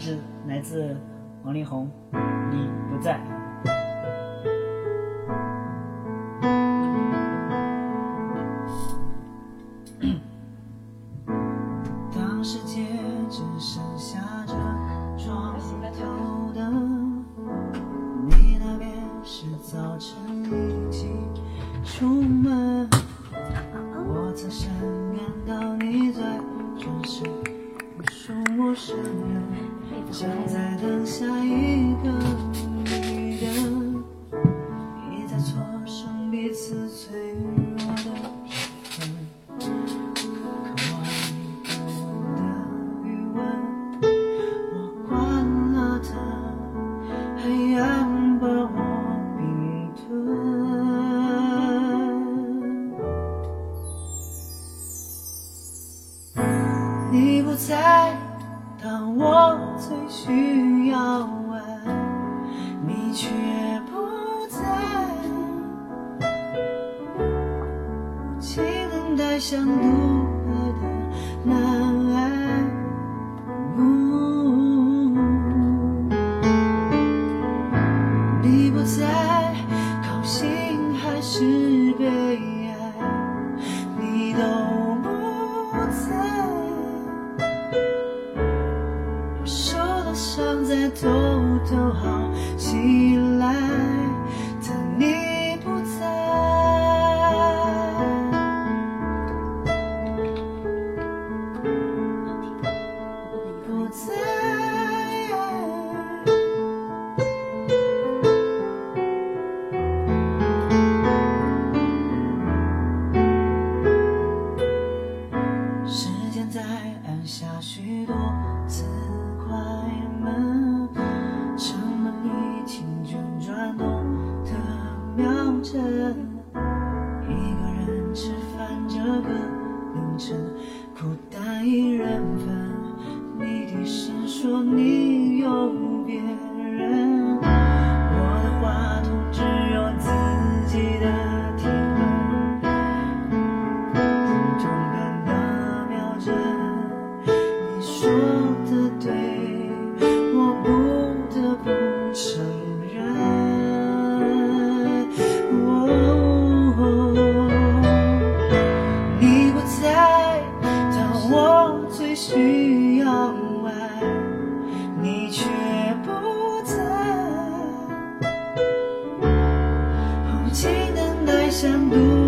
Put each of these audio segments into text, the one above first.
自来自王力宏，你不在。当世界只剩下这床头灯，你那边是早晨一起出门，我侧身看到你在转身，无数陌生人正在等下一个女人，一再错失彼此脆弱的时分。渴望你的余温，我关了灯，黑暗把我并吞。你不在，当我最需要爱，你却不在。无情等待像独白的难挨。呜你不在，高兴还是悲都好起来，想独。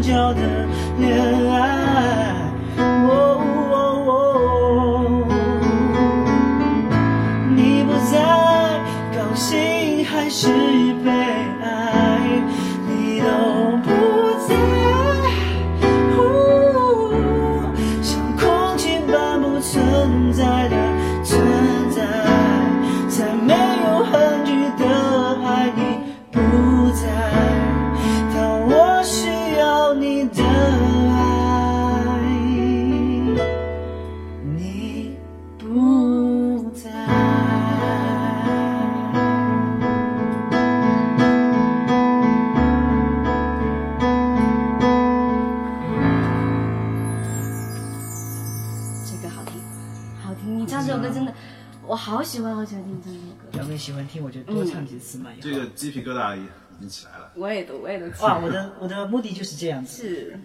酿造的恋爱。我好喜欢，好喜欢听这首歌。要不喜欢听，我就多唱几次嘛。这个鸡皮疙瘩已经起来了。我也都，我也都哇，我的我的目的就是这样子。是